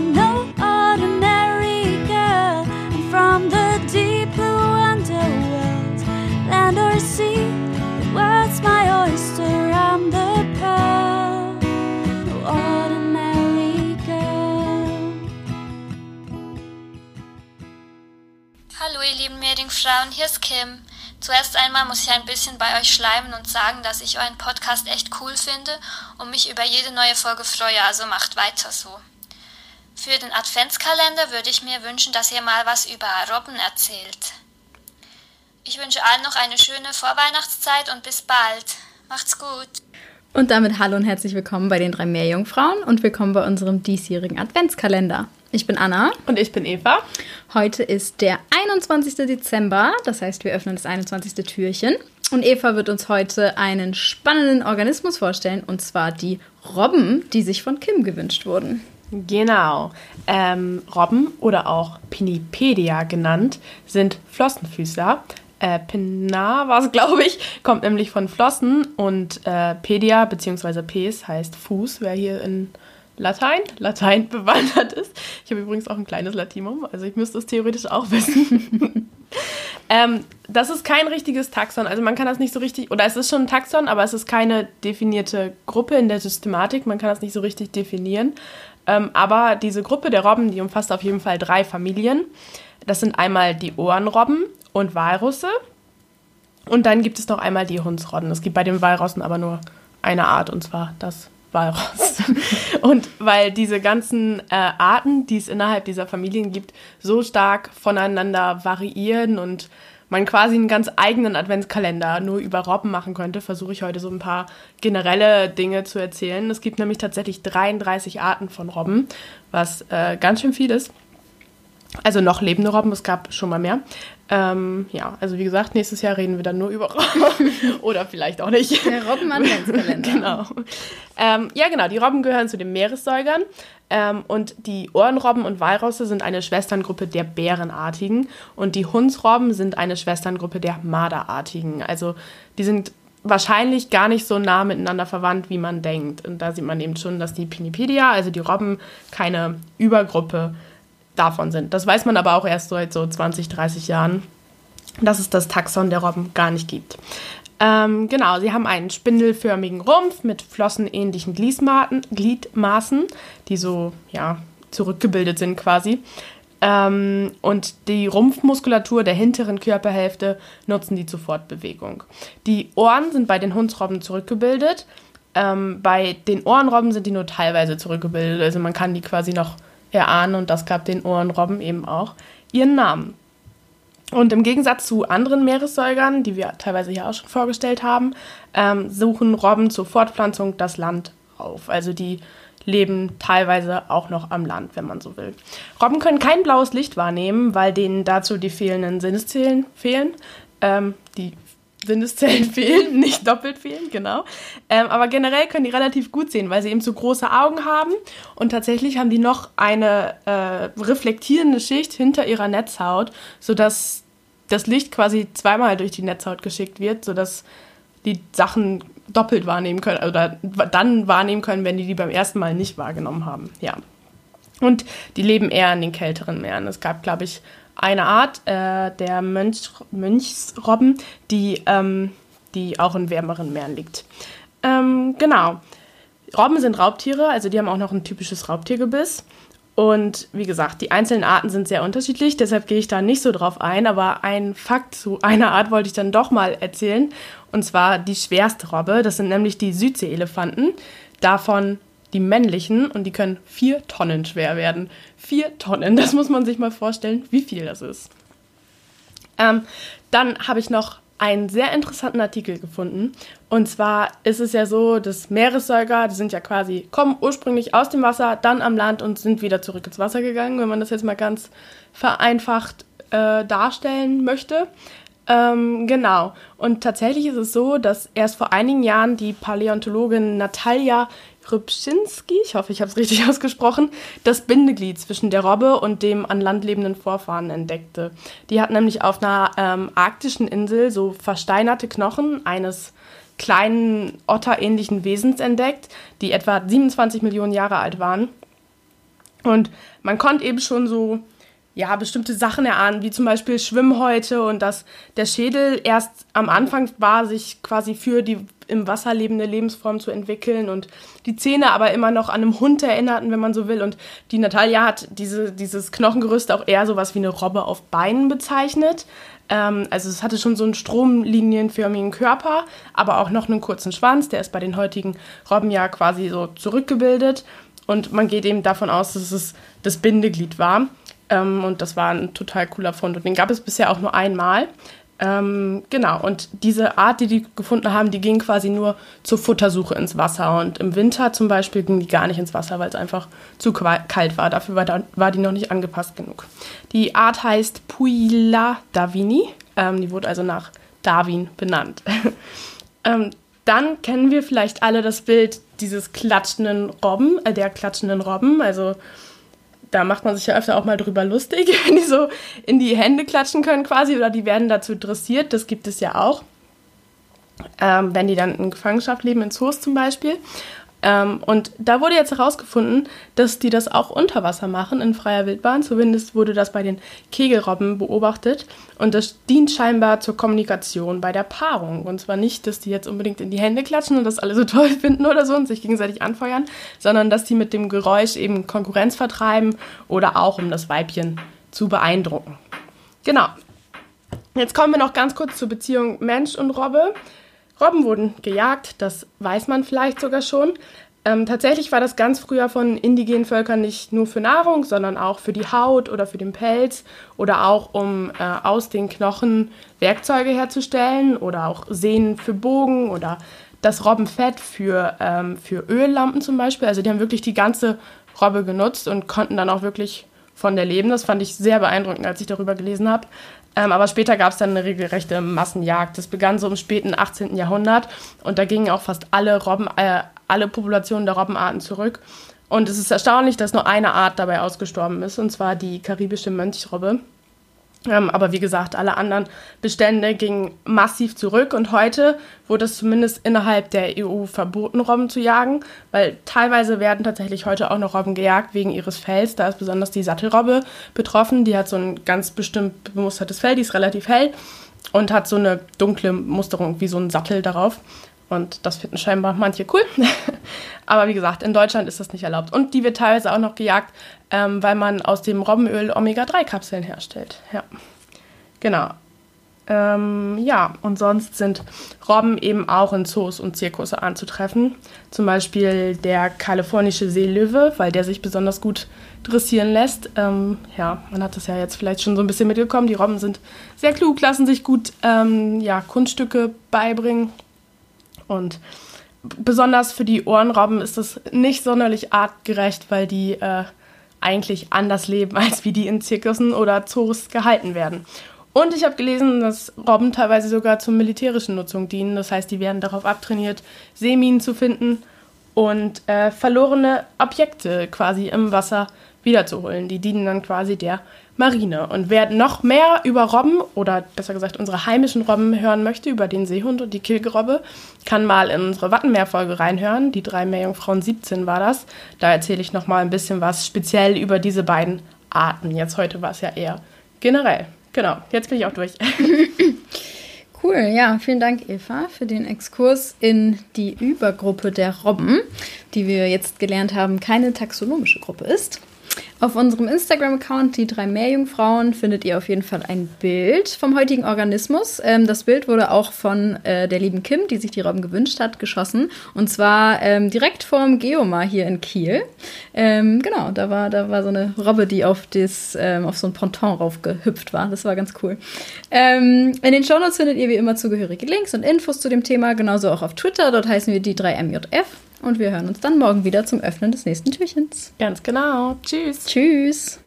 I'm no ordinary girl. From the deep underworld, land or sea. The my oyster. I'm pearl. No ordinary girl. Hallo ihr lieben Meerjungfrauen, hier ist Kim. Zuerst einmal muss ich ein bisschen bei euch schleimen und sagen, dass ich euren Podcast echt cool finde und mich über jede neue Folge freue, also macht weiter so. Für den Adventskalender würde ich mir wünschen, dass ihr mal was über Robben erzählt. Ich wünsche allen noch eine schöne Vorweihnachtszeit und bis bald. Macht's gut. Und damit hallo und herzlich willkommen bei den drei Meerjungfrauen und willkommen bei unserem diesjährigen Adventskalender. Ich bin Anna. Und ich bin Eva. Heute ist der 21. Dezember, das heißt, wir öffnen das 21. Türchen. Und Eva wird uns heute einen spannenden Organismus vorstellen, und zwar die Robben, die sich von Kim gewünscht wurden. Genau. Ähm, Robben oder auch Pinipedia genannt sind Flossenfüßler. Äh, Pinnar war es, glaube ich, kommt nämlich von Flossen und äh, Pedia bzw. Pes heißt Fuß, wer hier in Latein, Latein bewandert ist. Ich habe übrigens auch ein kleines Latinum, also ich müsste es theoretisch auch wissen. ähm, das ist kein richtiges Taxon, also man kann das nicht so richtig, oder es ist schon ein Taxon, aber es ist keine definierte Gruppe in der Systematik, man kann das nicht so richtig definieren. Ähm, aber diese Gruppe der Robben, die umfasst auf jeden Fall drei Familien. Das sind einmal die Ohrenrobben und Walrusse. Und dann gibt es noch einmal die Hundsrodden. Es gibt bei den Walrossen aber nur eine Art, und zwar das Walross. und weil diese ganzen äh, Arten, die es innerhalb dieser Familien gibt, so stark voneinander variieren und man quasi einen ganz eigenen Adventskalender nur über Robben machen könnte, versuche ich heute so ein paar generelle Dinge zu erzählen. Es gibt nämlich tatsächlich 33 Arten von Robben, was äh, ganz schön viel ist. Also noch lebende Robben, es gab schon mal mehr. Ähm, ja, also wie gesagt, nächstes Jahr reden wir dann nur über Robben. Oder vielleicht auch nicht. Der Robben-Adventskalender. genau. Ähm, ja, genau, die Robben gehören zu den Meeressäugern. Ähm, und die Ohrenrobben und Walrosse sind eine Schwesterngruppe der Bärenartigen. Und die Hundsrobben sind eine Schwesterngruppe der Marderartigen. Also die sind wahrscheinlich gar nicht so nah miteinander verwandt, wie man denkt. Und da sieht man eben schon, dass die Pinipedia, also die Robben, keine Übergruppe davon sind. Das weiß man aber auch erst seit so 20, 30 Jahren, dass es das Taxon der Robben gar nicht gibt. Ähm, genau, sie haben einen spindelförmigen Rumpf mit flossenähnlichen Gliedmaßen, die so, ja, zurückgebildet sind quasi. Ähm, und die Rumpfmuskulatur der hinteren Körperhälfte nutzen die zur Fortbewegung. Die Ohren sind bei den Hundsrobben zurückgebildet. Ähm, bei den Ohrenrobben sind die nur teilweise zurückgebildet. Also man kann die quasi noch erahnen und das gab den Ohrenrobben eben auch ihren Namen. Und im Gegensatz zu anderen Meeressäugern, die wir teilweise hier auch schon vorgestellt haben, ähm, suchen Robben zur Fortpflanzung das Land auf. Also die leben teilweise auch noch am Land, wenn man so will. Robben können kein blaues Licht wahrnehmen, weil denen dazu die fehlenden Sinneszellen fehlen. Ähm, die Sinneszellen fehlen, nicht doppelt fehlen, genau. Ähm, aber generell können die relativ gut sehen, weil sie eben so große Augen haben und tatsächlich haben die noch eine äh, reflektierende Schicht hinter ihrer Netzhaut, sodass das Licht quasi zweimal durch die Netzhaut geschickt wird, sodass die Sachen doppelt wahrnehmen können oder dann wahrnehmen können, wenn die die beim ersten Mal nicht wahrgenommen haben. Ja. Und die leben eher in den kälteren Meeren. Es gab, glaube ich, eine Art äh, der Mönch, Mönchsrobben, die, ähm, die auch in wärmeren Meeren liegt. Ähm, genau. Robben sind Raubtiere, also die haben auch noch ein typisches Raubtiergebiss. Und wie gesagt, die einzelnen Arten sind sehr unterschiedlich, deshalb gehe ich da nicht so drauf ein. Aber ein Fakt zu einer Art wollte ich dann doch mal erzählen. Und zwar die schwerste Robbe. Das sind nämlich die Südseeelefanten. Davon die männlichen und die können vier Tonnen schwer werden. Vier Tonnen, das muss man sich mal vorstellen, wie viel das ist. Ähm, dann habe ich noch einen sehr interessanten Artikel gefunden. Und zwar ist es ja so, dass Meeressäuger, die sind ja quasi, kommen ursprünglich aus dem Wasser, dann am Land und sind wieder zurück ins Wasser gegangen, wenn man das jetzt mal ganz vereinfacht äh, darstellen möchte. Ähm, genau. Und tatsächlich ist es so, dass erst vor einigen Jahren die Paläontologin Natalia Rybczynski, ich hoffe, ich habe es richtig ausgesprochen, das Bindeglied zwischen der Robbe und dem an Land lebenden Vorfahren entdeckte. Die hat nämlich auf einer ähm, arktischen Insel so versteinerte Knochen eines kleinen otterähnlichen Wesens entdeckt, die etwa 27 Millionen Jahre alt waren. Und man konnte eben schon so ja, bestimmte Sachen erahnen, wie zum Beispiel Schwimmhäute und dass der Schädel erst am Anfang war, sich quasi für die im Wasser lebende Lebensform zu entwickeln und die Zähne aber immer noch an einem Hund erinnerten, wenn man so will. Und die Natalia hat diese, dieses Knochengerüst auch eher sowas wie eine Robbe auf Beinen bezeichnet. Ähm, also es hatte schon so einen stromlinienförmigen Körper, aber auch noch einen kurzen Schwanz. Der ist bei den heutigen Robben ja quasi so zurückgebildet. Und man geht eben davon aus, dass es das Bindeglied war. Ähm, und das war ein total cooler Fund. Und den gab es bisher auch nur einmal. Ähm, genau, und diese Art, die die gefunden haben, die ging quasi nur zur Futtersuche ins Wasser. Und im Winter zum Beispiel ging die gar nicht ins Wasser, weil es einfach zu kalt war. Dafür war, da, war die noch nicht angepasst genug. Die Art heißt Puila davini. Ähm, die wurde also nach Darwin benannt. ähm, dann kennen wir vielleicht alle das Bild dieses klatschenden Robben, äh, der klatschenden Robben. Also da macht man sich ja öfter auch mal drüber lustig, wenn die so in die Hände klatschen können quasi oder die werden dazu dressiert. Das gibt es ja auch. Ähm, wenn die dann in Gefangenschaft leben, in Zoos zum Beispiel. Ähm, und da wurde jetzt herausgefunden, dass die das auch unter Wasser machen, in freier Wildbahn. Zumindest wurde das bei den Kegelrobben beobachtet. Und das dient scheinbar zur Kommunikation bei der Paarung. Und zwar nicht, dass die jetzt unbedingt in die Hände klatschen und das alle so toll finden oder so und sich gegenseitig anfeuern, sondern dass die mit dem Geräusch eben Konkurrenz vertreiben oder auch um das Weibchen zu beeindrucken. Genau. Jetzt kommen wir noch ganz kurz zur Beziehung Mensch und Robbe. Robben wurden gejagt, das weiß man vielleicht sogar schon. Ähm, tatsächlich war das ganz früher von indigenen Völkern nicht nur für Nahrung, sondern auch für die Haut oder für den Pelz oder auch um äh, aus den Knochen Werkzeuge herzustellen oder auch Sehnen für Bogen oder das Robbenfett für, ähm, für Öllampen zum Beispiel. Also die haben wirklich die ganze Robbe genutzt und konnten dann auch wirklich von der leben. Das fand ich sehr beeindruckend, als ich darüber gelesen habe. Ähm, aber später gab es dann eine regelrechte Massenjagd. Das begann so im späten 18. Jahrhundert und da gingen auch fast alle Robben, äh, alle Populationen der Robbenarten zurück. Und es ist erstaunlich, dass nur eine Art dabei ausgestorben ist, und zwar die karibische Mönchsrobbe. Ähm, aber wie gesagt, alle anderen Bestände gingen massiv zurück und heute wurde es zumindest innerhalb der EU verboten, Robben zu jagen, weil teilweise werden tatsächlich heute auch noch Robben gejagt wegen ihres Fells. Da ist besonders die Sattelrobbe betroffen. Die hat so ein ganz bestimmt bemustertes Fell, die ist relativ hell und hat so eine dunkle Musterung wie so ein Sattel darauf. Und das finden scheinbar manche cool. Aber wie gesagt, in Deutschland ist das nicht erlaubt. Und die wird teilweise auch noch gejagt, ähm, weil man aus dem Robbenöl Omega-3-Kapseln herstellt. Ja, genau. Ähm, ja, und sonst sind Robben eben auch in Zoos und Zirkusse anzutreffen. Zum Beispiel der kalifornische Seelöwe, weil der sich besonders gut dressieren lässt. Ähm, ja, man hat das ja jetzt vielleicht schon so ein bisschen mitbekommen. Die Robben sind sehr klug, lassen sich gut ähm, ja, Kunststücke beibringen und besonders für die Ohrenrobben ist das nicht sonderlich artgerecht, weil die äh, eigentlich anders leben, als wie die in Zirkussen oder Zoos gehalten werden. Und ich habe gelesen, dass Robben teilweise sogar zur militärischen Nutzung dienen. Das heißt, die werden darauf abtrainiert, Seeminen zu finden und äh, verlorene Objekte quasi im Wasser wiederzuholen. Die dienen dann quasi der Marine. Und wer noch mehr über Robben oder besser gesagt unsere heimischen Robben hören möchte, über den Seehund und die Kilgerobbe, kann mal in unsere Wattenmeerfolge reinhören. Die drei Meerjungfrauen 17 war das. Da erzähle ich noch mal ein bisschen was speziell über diese beiden Arten. Jetzt heute war es ja eher generell. Genau, jetzt bin ich auch durch. Cool, ja, vielen Dank, Eva, für den Exkurs in die Übergruppe der Robben, die wir jetzt gelernt haben, keine taxonomische Gruppe ist. Auf unserem Instagram-Account, die drei Meerjungfrauen, findet ihr auf jeden Fall ein Bild vom heutigen Organismus. Ähm, das Bild wurde auch von äh, der lieben Kim, die sich die Robben gewünscht hat, geschossen. Und zwar ähm, direkt vorm Geomar hier in Kiel. Ähm, genau, da war, da war so eine Robbe, die auf, das, ähm, auf so ein Ponton raufgehüpft war. Das war ganz cool. Ähm, in den Shownotes findet ihr wie immer zugehörige Links und Infos zu dem Thema, genauso auch auf Twitter. Dort heißen wir die 3MJF. Und wir hören uns dann morgen wieder zum Öffnen des nächsten Türchens. Ganz genau. Tschüss. Tschüss.